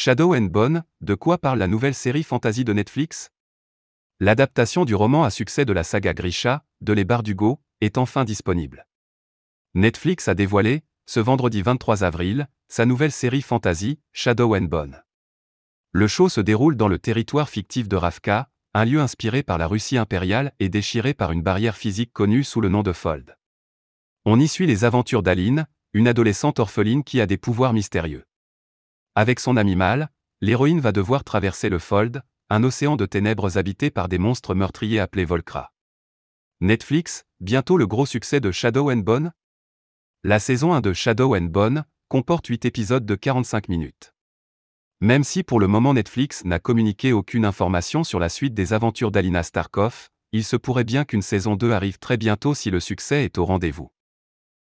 Shadow and Bone, de quoi parle la nouvelle série fantasy de Netflix? L'adaptation du roman à succès de la saga Grisha, de Les Bardugo, est enfin disponible. Netflix a dévoilé, ce vendredi 23 avril, sa nouvelle série fantasy, Shadow and Bone. Le show se déroule dans le territoire fictif de Ravka, un lieu inspiré par la Russie impériale et déchiré par une barrière physique connue sous le nom de Fold. On y suit les aventures d'Aline, une adolescente orpheline qui a des pouvoirs mystérieux. Avec son animal, l'héroïne va devoir traverser le Fold, un océan de ténèbres habité par des monstres meurtriers appelés Volcra. Netflix, bientôt le gros succès de Shadow and Bone? La saison 1 de Shadow and Bone comporte 8 épisodes de 45 minutes. Même si pour le moment Netflix n'a communiqué aucune information sur la suite des aventures d'Alina Starkov, il se pourrait bien qu'une saison 2 arrive très bientôt si le succès est au rendez-vous.